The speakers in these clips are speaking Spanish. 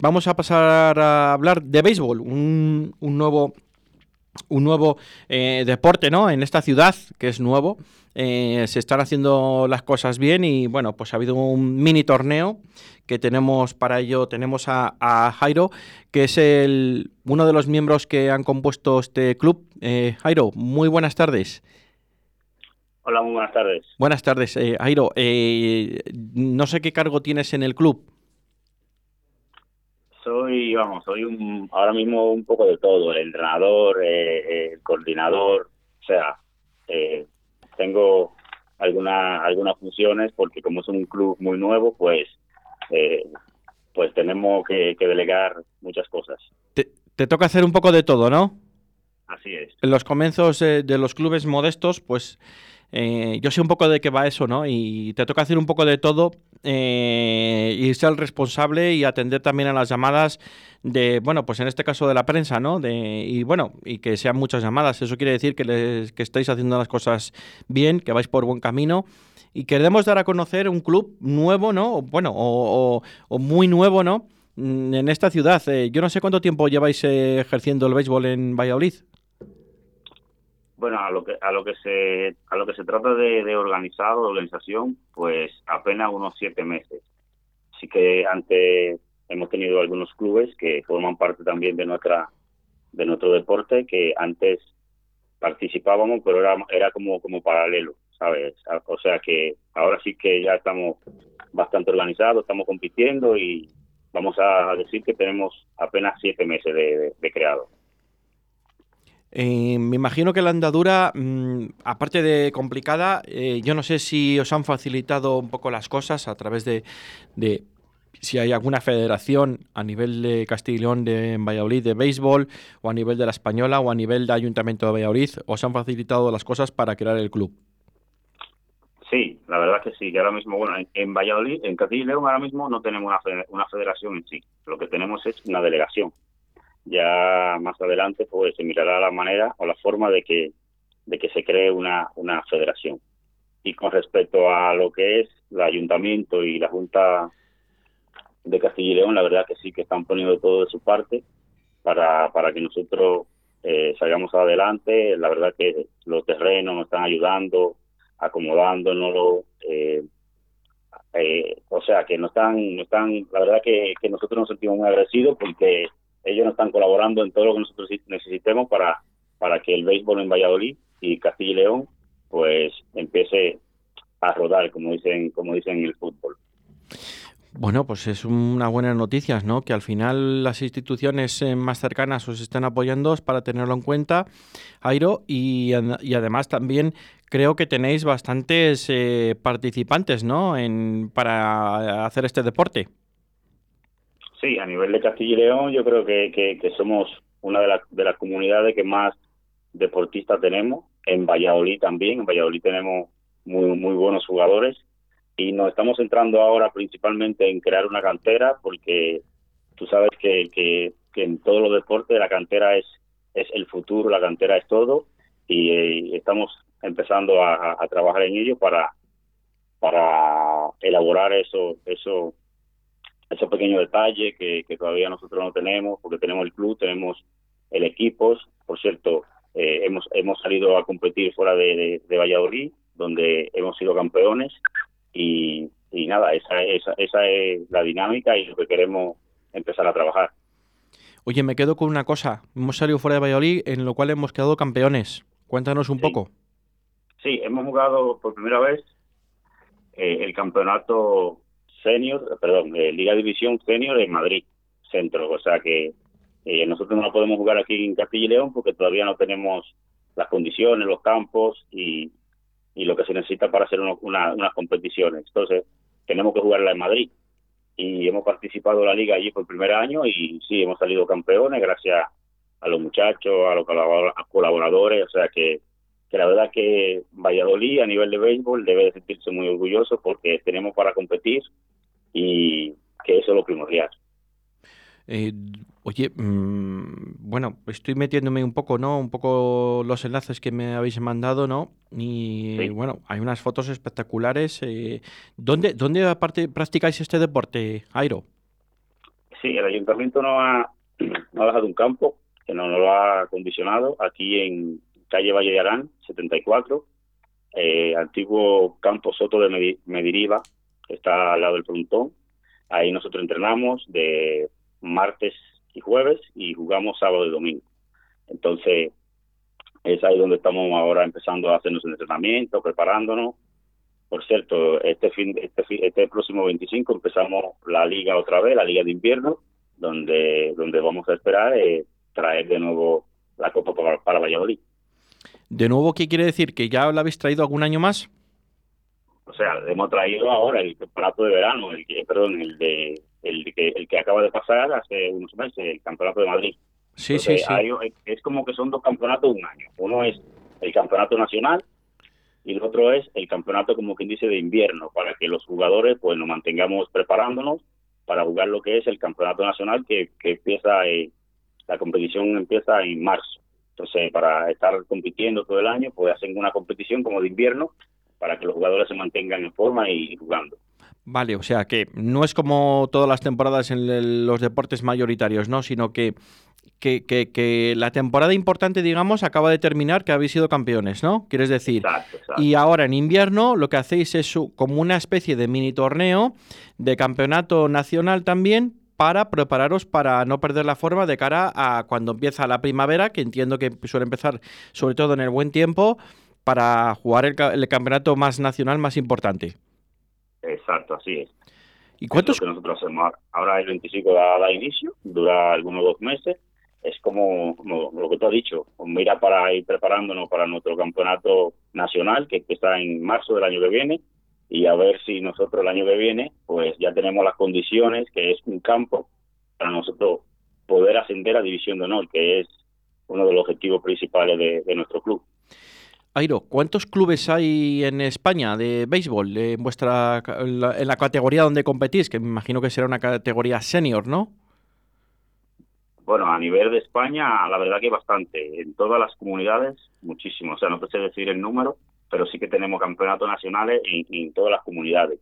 vamos a pasar a hablar de béisbol, un, un nuevo un nuevo eh, deporte, ¿no? En esta ciudad, que es nuevo, eh, se están haciendo las cosas bien y, bueno, pues ha habido un mini torneo que tenemos para ello, tenemos a, Jairo, que es el, uno de los miembros que han compuesto este club. Eh, Jairo, muy buenas tardes. Hola, muy buenas tardes. Buenas tardes, Jairo. no sé qué cargo tienes en el club soy, vamos, soy un, ahora mismo un poco de todo, el entrenador, eh, eh, el coordinador, o sea, eh, tengo alguna, algunas funciones porque como es un club muy nuevo, pues, pues tenemos que, delegar muchas cosas. Te, te, toca hacer un poco de todo, ¿no? Así es. En los comienzos de los clubes modestos, pues yo sé un poco de qué va eso, ¿no? Y te toca hacer un poco de todo eh, y ser el responsable y atender también a las llamadas de, bueno, pues en este caso de la prensa, ¿no? De, y bueno, y que sean muchas llamadas. Eso quiere decir que, les, que estáis haciendo las cosas bien, que vais por buen camino. Y queremos dar a conocer un club nuevo, ¿no? Bueno, o, muy nuevo, ¿no? Mm, en esta ciudad. Eh, yo no sé cuánto tiempo lleváis ejerciendo el béisbol en Valladolid bueno a lo que a lo que se a lo que se trata de, de de organización pues apenas unos siete meses. Así que antes hemos tenido algunos clubes que forman parte también de nuestra de nuestro deporte que antes participábamos pero era era como como paralelo sabes o sea que ahora sí que ya estamos bastante organizados estamos compitiendo y vamos a decir que tenemos apenas siete meses de creado eh, me imagino que la andadura, mm, aparte de complicada, eh, yo no sé si os han facilitado un poco las cosas a través de, si hay alguna federación a nivel de Castilla y León de Valladolid de béisbol o a nivel de la española o a nivel de Ayuntamiento de Valladolid, os han facilitado las cosas para crear el club. Sí, la verdad que sí, que ahora mismo, bueno, en, Valladolid, en Castilla y León ahora mismo no tenemos una federación en sí, lo que tenemos es una delegación ya más adelante pues se mirará la manera o la forma de que de que se cree una, una federación. Y con respecto a lo que es el ayuntamiento y la Junta de Castilla y León, la verdad que sí que están poniendo todo de su parte para, para que nosotros eh, salgamos adelante. La verdad que los terrenos nos están ayudando, acomodándonos, eh, eh, o sea que no están, no están, la verdad que, que nosotros nos sentimos muy agradecidos porque ellos nos están colaborando en todo lo que nosotros necesitemos para, para que el béisbol en Valladolid y Castilla y León pues empiece a rodar, como dicen, como dicen en el fútbol. Bueno, pues es una buena noticia, ¿no? Que al final las instituciones eh, más cercanas os estén apoyando para tenerlo en cuenta, Airo, y, y además también creo que tenéis bastantes eh, participantes, ¿no? En, para hacer este deporte. Sí, a nivel de Castilla y León yo creo que, que, somos una de, las de las comunidades que más deportistas tenemos. En Valladolid también, en Valladolid tenemos muy, muy buenos jugadores y nos estamos centrando ahora principalmente en crear una cantera porque tú sabes que, que, en todos los deportes la cantera es, es el futuro, la cantera es todo y, eh, estamos empezando a, a, trabajar en ello para, para elaborar eso, eso esos pequeños detalles que, todavía nosotros no tenemos, porque tenemos el club, tenemos el equipo. Por cierto, eh, hemos, hemos salido a competir fuera de, Valladolid, donde hemos sido campeones. Y, nada, esa, esa, esa es la dinámica y lo que queremos empezar a trabajar. Oye, me quedo con una cosa. Hemos salido fuera de Valladolid, en lo cual hemos quedado campeones. Cuéntanos un poco. Sí, hemos jugado por primera vez eh, el campeonato senior, perdón, eh, Liga División Senior en Madrid, centro. O sea que eh, nosotros no podemos jugar aquí en Castilla y León porque todavía no tenemos las condiciones, los campos y, y lo que se necesita para hacer unas competiciones. Entonces, tenemos que jugarla en Madrid. Y hemos participado en la liga allí por el primer año y sí, hemos salido campeones gracias a los muchachos, a los colaboradores. O sea que que la verdad que Valladolid a nivel de béisbol debe de sentirse muy orgulloso porque tenemos para competir y que eso es lo primordial. Eh, oye, mm, bueno, estoy metiéndome un poco, ¿no? Un poco los enlaces que me habéis mandado, ¿no? Y bueno, hay unas fotos espectaculares. Eh, ¿dónde, ¿Dónde aparte practicáis este deporte, Airo? Sí, el ayuntamiento no ha, no ha dejado un campo que no nos lo ha acondicionado aquí en calle Valle de Arán, 74, eh, antiguo campo Soto de Mediriva, está al lado del frontón. Ahí nosotros entrenamos de martes y jueves y jugamos sábado y domingo. Entonces, es ahí donde estamos ahora empezando a hacernos el entrenamiento, preparándonos. Por cierto, este fin, este, este próximo 25 empezamos la liga otra vez, la liga de invierno, donde donde vamos a esperar eh, traer de nuevo la Copa para, Valladolid. ¿De nuevo qué quiere decir? ¿Que ya la habéis traído algún año más? O sea, hemos traído ahora el campeonato de verano, el que, perdón, el de el que, el que acaba de pasar hace unos meses, el campeonato de Madrid. Sí, sí, sí. es como que son dos campeonatos de un año. Uno es el campeonato nacional y el otro es el campeonato, como quien dice, de invierno, para que los jugadores pues nos mantengamos preparándonos para jugar lo que es el campeonato nacional que, que empieza, eh, la competición empieza en marzo. Entonces, para estar compitiendo todo el año, pues hacen una competición como de invierno para que los jugadores se mantengan en forma y jugando. Vale, o sea que no es como todas las temporadas en los deportes mayoritarios, ¿no? Sino que, que, que, la temporada importante, digamos, acaba de terminar, que habéis sido campeones, ¿no? Quieres decir. Y ahora en invierno lo que hacéis es como una especie de mini torneo de campeonato nacional también para prepararos para no perder la forma de cara a cuando empieza la primavera, que entiendo que suele empezar sobre todo en el buen tiempo, para jugar el campeonato más nacional más importante. Exacto, así es. ¿Y cuántos? que nosotros hacemos ahora el 25 da, inicio, dura algunos dos meses. Es como, lo que tú has dicho, mira para ir preparándonos para nuestro campeonato nacional que está en marzo del año que viene y a ver si nosotros el año que viene pues ya tenemos las condiciones, que es un campo para nosotros poder ascender a División de Honor, que es uno de los objetivos principales de nuestro club. Airo, ¿cuántos clubes hay en España de béisbol en vuestra en la, categoría donde competís? Que me imagino que será una categoría senior, ¿no? Bueno, a nivel de España, la verdad que bastante. En todas las comunidades, muchísimo. O sea, no te sé decir el número, pero sí que tenemos campeonatos nacionales en, todas las comunidades.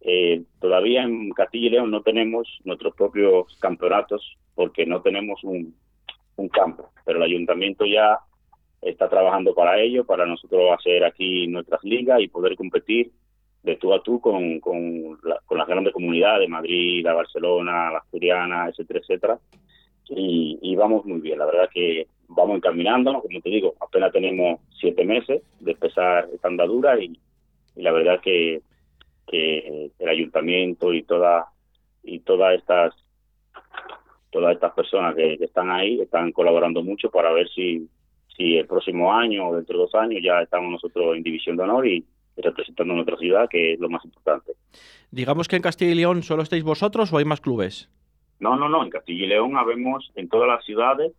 Eh, todavía en Castilla no tenemos nuestros propios campeonatos porque no tenemos un campo, pero el ayuntamiento ya está trabajando para ello, para nosotros hacer aquí nuestras ligas y poder competir de tú a tú con, con, las grandes comunidades, Madrid, la Barcelona, la Asturiana, etcétera, etcétera. Y, vamos muy bien, la verdad que vamos encaminándonos, como te digo, apenas tenemos siete meses de empezar esta andadura y, la verdad que, que el ayuntamiento y toda y todas estas todas estas personas que están ahí están colaborando mucho para ver si y el próximo año o dentro de dos años ya estamos nosotros en División de Honor y representando nuestra ciudad, que es lo más importante. Digamos que en Castilla y León solo estáis vosotros o hay más clubes? No, no, no, en Castilla y León habemos en todas las ciudades,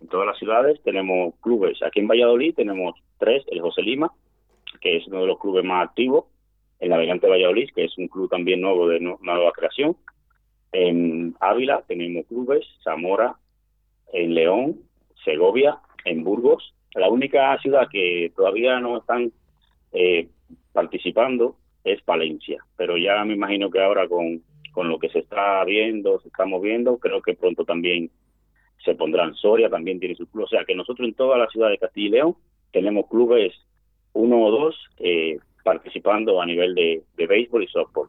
en todas las ciudades tenemos clubes. Aquí en Valladolid tenemos tres, el José Lima, que es uno de los clubes más activos, el Navegante Valladolid, que es un club también nuevo de nueva creación. En Ávila tenemos clubes, Zamora, en León, Segovia, en Burgos. La única ciudad que todavía no están eh, participando es Palencia, pero ya me imagino que ahora con, con lo que se está viendo, se está moviendo, creo que pronto también se pondrán. Soria también tiene su club, o sea que nosotros en toda la ciudad de Castilla y León tenemos clubes uno o dos eh, participando a nivel de, de béisbol y softball.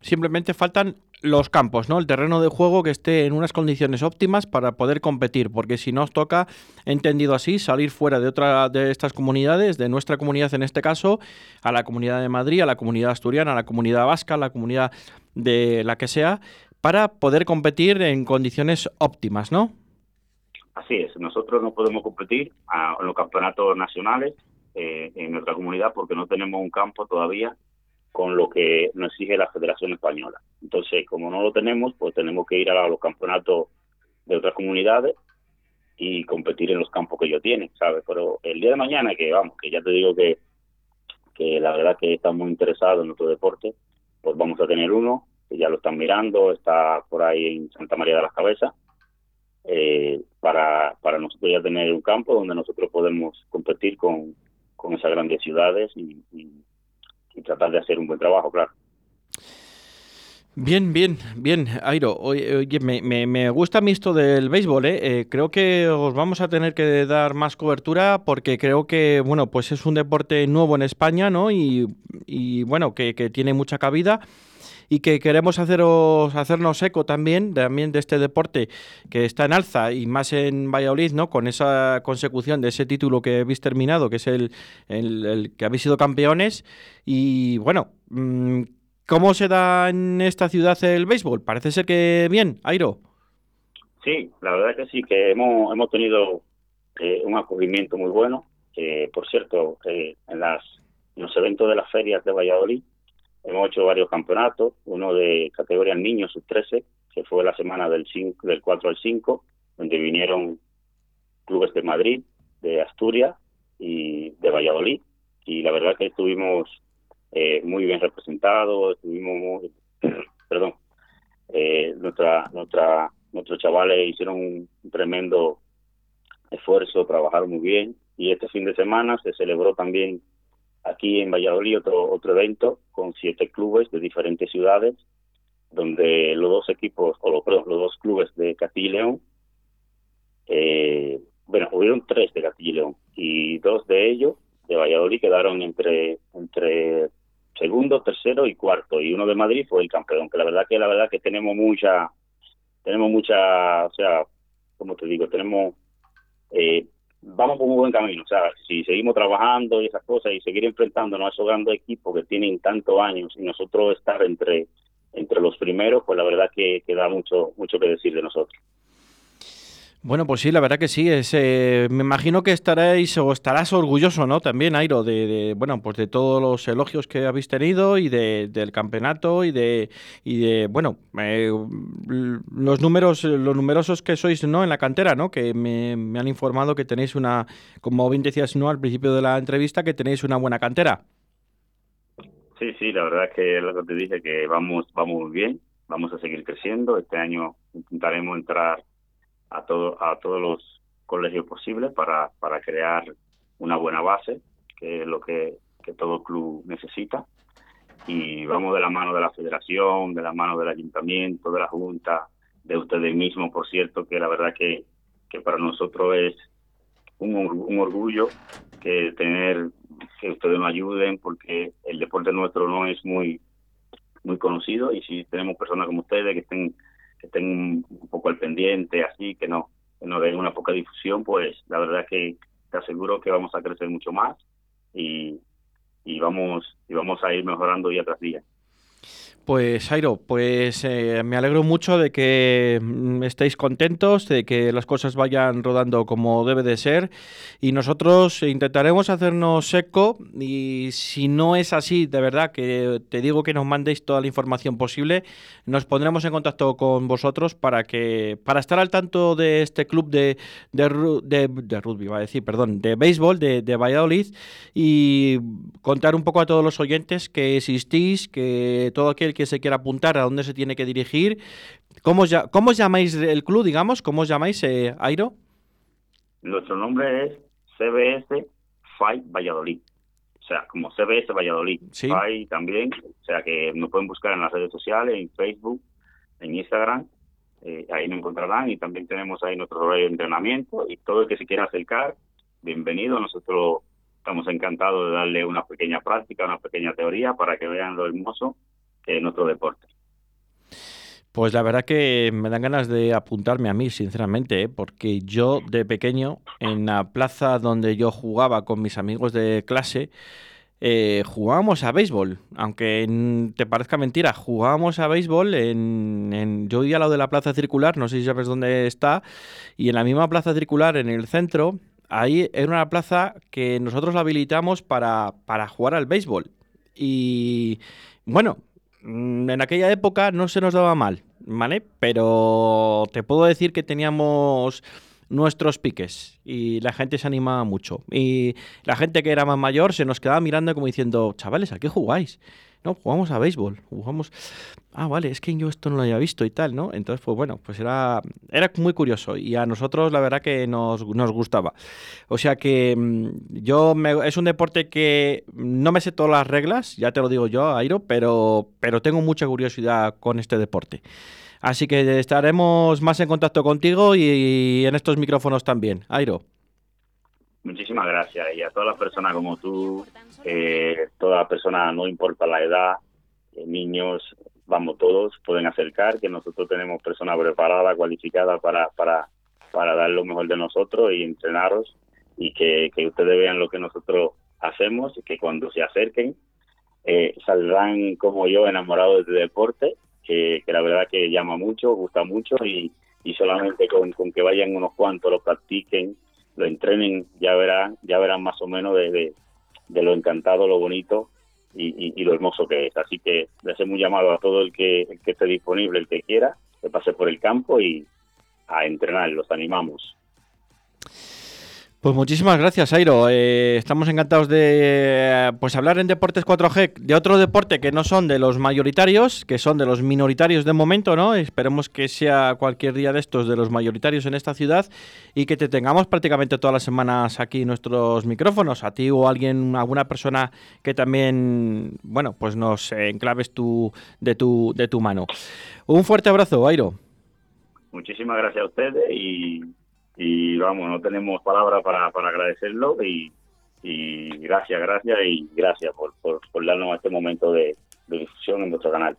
Simplemente faltan los campos, ¿no? El terreno de juego que esté en unas condiciones óptimas para poder competir, porque si no os toca, entendido así, salir fuera de otra de estas comunidades, de nuestra comunidad en este caso, a la comunidad de Madrid, a la comunidad asturiana, a la comunidad vasca, a la comunidad de la que sea, para poder competir en condiciones óptimas, ¿no? Así es, nosotros no podemos competir en los campeonatos nacionales eh, en nuestra comunidad porque no tenemos un campo todavía con lo que nos exige la Federación Española. Entonces, como no lo tenemos, pues tenemos que ir a los campeonatos de otras comunidades y competir en los campos que ellos tienen, ¿sabes? Pero el día de mañana, que vamos, que ya te digo que, que la verdad que estamos muy interesados en nuestro deporte, pues vamos a tener uno, que ya lo están mirando, está por ahí en Santa María de las Cabezas, eh, para, para nosotros ya tener un campo donde nosotros podemos competir con, con esas grandes ciudades y tratar de hacer un buen trabajo, claro. Bien, bien, bien, Airo. Oye, me, gusta a mí esto del béisbol, ¿eh? ¿eh? Creo que os vamos a tener que dar más cobertura porque creo que, bueno, pues es un deporte nuevo en España, ¿no? Y, bueno, que, tiene mucha cabida y que queremos haceros, hacernos eco también, también de este deporte que está en alza y más en Valladolid, ¿no? Con esa consecución de ese título que habéis terminado, que es el, el que habéis sido campeones. Y bueno, mm, ¿Cómo se da en esta ciudad el béisbol? Parece ser que bien, Airo. Sí, la verdad que sí, que hemos, hemos tenido eh, un acogimiento muy bueno. por cierto, eh, en, las, los eventos de las ferias de Valladolid hemos hecho varios campeonatos, uno de categoría niños sub-13, que fue la semana del, 5, del 4 al 5, donde vinieron clubes de Madrid, de Asturias y de Valladolid. Y la verdad que estuvimos eh, muy bien representado, estuvimos muy, perdón, eh, nuestra, nuestra, nuestros chavales hicieron un tremendo esfuerzo, trabajaron muy bien y este fin de semana se celebró también aquí en Valladolid otro, otro evento con siete clubes de diferentes ciudades donde los dos equipos, o los, los dos clubes de Castilla y León, eh, bueno, hubieron tres de Castilla y León y dos de ellos de Valladolid quedaron entre entre segundo, tercero y cuarto. Y uno de Madrid fue el campeón, que la verdad que la verdad que tenemos mucha, tenemos mucha, o sea, como te digo, tenemos, eh, vamos por un buen camino. O sea, si seguimos trabajando y esas cosas y seguir enfrentándonos a esos grandes equipos que tienen tantos años y nosotros estar entre entre los primeros, pues la verdad que, que da mucho mucho que decir de nosotros. Bueno, pues sí, la verdad que sí. Es, eh, me imagino que estaréis o estarás orgulloso, ¿no? También, Airo, de, bueno, pues de todos los elogios que habéis tenido y de, del campeonato y de, y de bueno, eh, los números, los numerosos que sois, ¿no? En la cantera, ¿no? Que me, han informado que tenéis una, como bien decías, ¿no? Al principio de la entrevista, que tenéis una buena cantera. Sí, sí, la verdad es que lo que te dije que vamos, vamos bien, vamos a seguir creciendo. Este año intentaremos entrar a, todo, a todos los colegios posibles para, para crear una buena base, que es lo que, que todo club necesita. Y vamos de la mano de la federación, de la mano del ayuntamiento, de la junta, de ustedes mismos, por cierto, que la verdad que, que para nosotros es un, un orgullo que tener que ustedes nos ayuden porque el deporte nuestro no es muy muy conocido y si tenemos personas como ustedes que estén que estén un poco al pendiente, así, que no, no den una poca difusión, pues la verdad que te aseguro que vamos a crecer mucho más y, y vamos y vamos a ir mejorando día tras día. Pues Airo, pues eh, me alegro mucho de que mm, estéis contentos, de que las cosas vayan rodando como debe de ser. Y nosotros intentaremos hacernos eco y si no es así, de verdad que te digo que nos mandéis toda la información posible, nos pondremos en contacto con vosotros para que para estar al tanto de este club de, de, rugby, va a decir, perdón, de béisbol de, de Valladolid y contar un poco a todos los oyentes que existís, que todo aquel que se quiera apuntar, a dónde se tiene que dirigir. ¿Cómo, ya, cómo os llamáis el club, digamos? ¿Cómo os llamáis, eh, Airo? Nuestro nombre es CBS Fight Valladolid. O sea, como CBS Valladolid. ¿Sí? Fight también. O sea, que nos pueden buscar en las redes sociales, en Facebook, en Instagram. Eh, ahí nos encontrarán y también tenemos ahí nuestro horario de entrenamiento y todo el que se quiera acercar, bienvenido. Nosotros estamos encantados de darle una pequeña práctica, una pequeña teoría para que vean lo hermoso en otro deporte. Pues la verdad que me dan ganas de apuntarme a mí, sinceramente, ¿eh? porque yo de pequeño, en la plaza donde yo jugaba con mis amigos de clase, eh, jugábamos a béisbol, aunque te parezca mentira, jugábamos a béisbol Yo vivía al lado de la plaza circular, no sé si sabes dónde está, y en la misma plaza circular, en el centro, ahí era una plaza que nosotros la habilitamos para, para jugar al béisbol. Y bueno, en aquella época no se nos daba mal, ¿vale? Pero te puedo decir que teníamos nuestros piques y la gente se animaba mucho. Y la gente que era más mayor se nos quedaba mirando como diciendo, chavales, ¿a qué jugáis? No, jugamos a béisbol, jugamos, ah, vale, es que yo esto no lo había visto y tal, ¿no? Entonces, pues bueno, pues era, era muy curioso y a nosotros la verdad que nos, gustaba. O sea que mm, yo, es un deporte que no me sé todas las reglas, ya te lo digo yo, Airo, pero, pero tengo mucha curiosidad con este deporte. Así que estaremos más en contacto contigo y en estos micrófonos también. Airo. Muchísimas gracias. Y a todas las personas como tú, eh, todas las personas, no importa la edad, eh, niños, vamos todos, pueden acercar, que nosotros tenemos personas preparadas, cualificadas para, para, para dar lo mejor de nosotros y entrenaros y que, ustedes vean lo que nosotros hacemos y que cuando se acerquen eh, saldrán como yo enamorados de deporte, que, la verdad que llama mucho, gusta mucho y, y solamente con, con que vayan unos cuantos, lo practiquen lo entrenen, ya verán, ya verán más o menos de, de, lo encantado, lo bonito y, lo hermoso que es. Así que le hacemos un llamado a todo el que, el que esté disponible, el que quiera, que pase por el campo y a entrenar, los animamos. Pues muchísimas gracias, Airo. Eh, estamos encantados de pues hablar en Deportes 4G de otro deporte que no son de los mayoritarios, que son de los minoritarios de momento, ¿no? Esperemos que sea cualquier día de estos de los mayoritarios en esta ciudad y que te tengamos prácticamente todas las semanas aquí nuestros micrófonos, a ti o a alguien, alguna persona que también, bueno, pues nos enclaves tu, de, tu, de tu mano. Un fuerte abrazo, Airo. Muchísimas gracias a ustedes y y vamos, no tenemos palabras para, para agradecerlo y, y gracias, gracias y gracias por, por, darnos este momento de, de difusión en nuestro canal.